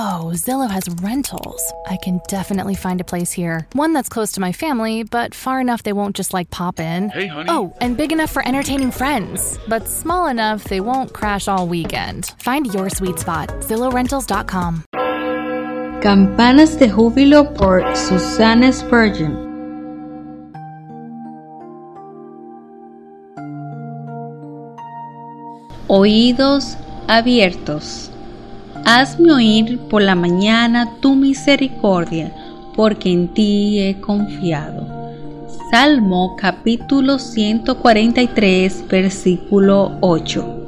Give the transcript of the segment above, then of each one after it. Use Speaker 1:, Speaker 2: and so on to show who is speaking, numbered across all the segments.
Speaker 1: Oh, Zillow has rentals. I can definitely find a place here. One that's close to my family, but far enough they won't just like pop in.
Speaker 2: Hey, honey.
Speaker 1: Oh, and big enough for entertaining friends, but small enough they won't crash all weekend. Find your sweet spot. ZillowRentals.com.
Speaker 3: Campanas de Júbilo por Susanna Spurgeon. Oídos abiertos. Hazme oír por la mañana tu misericordia, porque en ti he confiado. Salmo capítulo 143, versículo 8.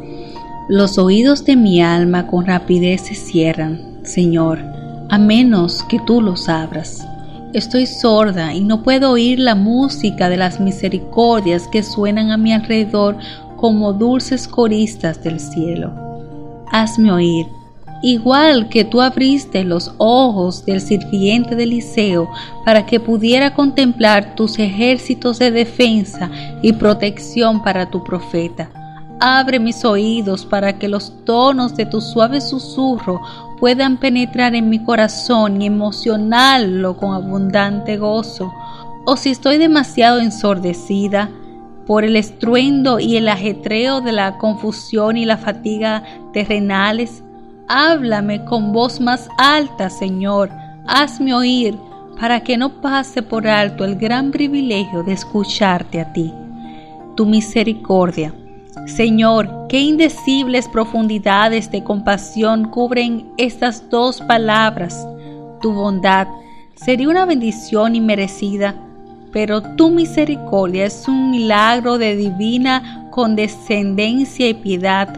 Speaker 3: Los oídos de mi alma con rapidez se cierran, Señor, a menos que tú los abras. Estoy sorda y no puedo oír la música de las misericordias que suenan a mi alrededor como dulces coristas del cielo. Hazme oír, igual que tú abriste los ojos del sirviente de Eliseo para que pudiera contemplar tus ejércitos de defensa y protección para tu profeta. Abre mis oídos para que los tonos de tu suave susurro puedan penetrar en mi corazón y emocionarlo con abundante gozo. O si estoy demasiado ensordecida por el estruendo y el ajetreo de la confusión y la fatiga terrenales, háblame con voz más alta, Señor. Hazme oír para que no pase por alto el gran privilegio de escucharte a ti. Tu misericordia Señor, qué indecibles profundidades de compasión cubren estas dos palabras. Tu bondad sería una bendición inmerecida, pero tu misericordia es un milagro de divina condescendencia y piedad.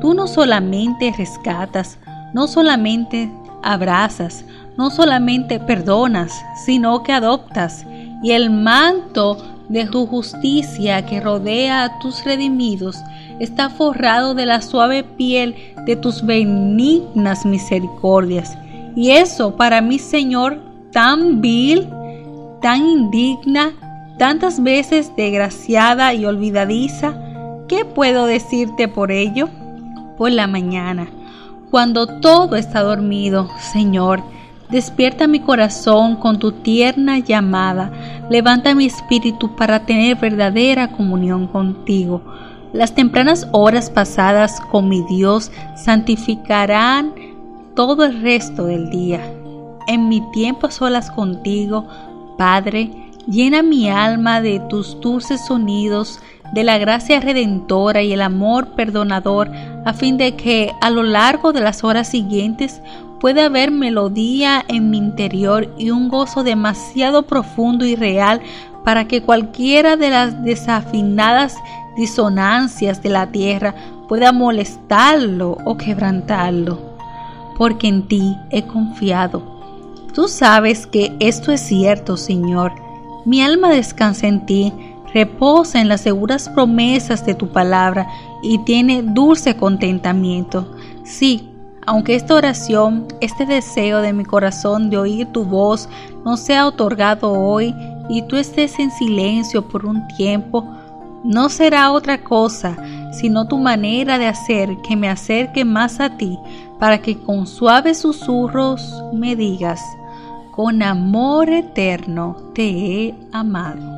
Speaker 3: Tú no solamente rescatas, no solamente abrazas, no solamente perdonas, sino que adoptas, y el manto de tu justicia que rodea a tus redimidos está forrado de la suave piel de tus benignas misericordias. Y eso para mí, Señor, tan vil, tan indigna, tantas veces desgraciada y olvidadiza, ¿qué puedo decirte por ello? Por la mañana, cuando todo está dormido, Señor, Despierta mi corazón con tu tierna llamada. Levanta mi espíritu para tener verdadera comunión contigo. Las tempranas horas pasadas con mi Dios santificarán todo el resto del día. En mi tiempo a solas contigo, Padre, llena mi alma de tus dulces sonidos, de la gracia redentora y el amor perdonador, a fin de que a lo largo de las horas siguientes puede haber melodía en mi interior y un gozo demasiado profundo y real para que cualquiera de las desafinadas disonancias de la tierra pueda molestarlo o quebrantarlo. Porque en ti he confiado. Tú sabes que esto es cierto, Señor. Mi alma descansa en ti, reposa en las seguras promesas de tu palabra y tiene dulce contentamiento. Sí, aunque esta oración, este deseo de mi corazón de oír tu voz no sea otorgado hoy y tú estés en silencio por un tiempo, no será otra cosa sino tu manera de hacer que me acerque más a ti para que con suaves susurros me digas, con amor eterno te he amado.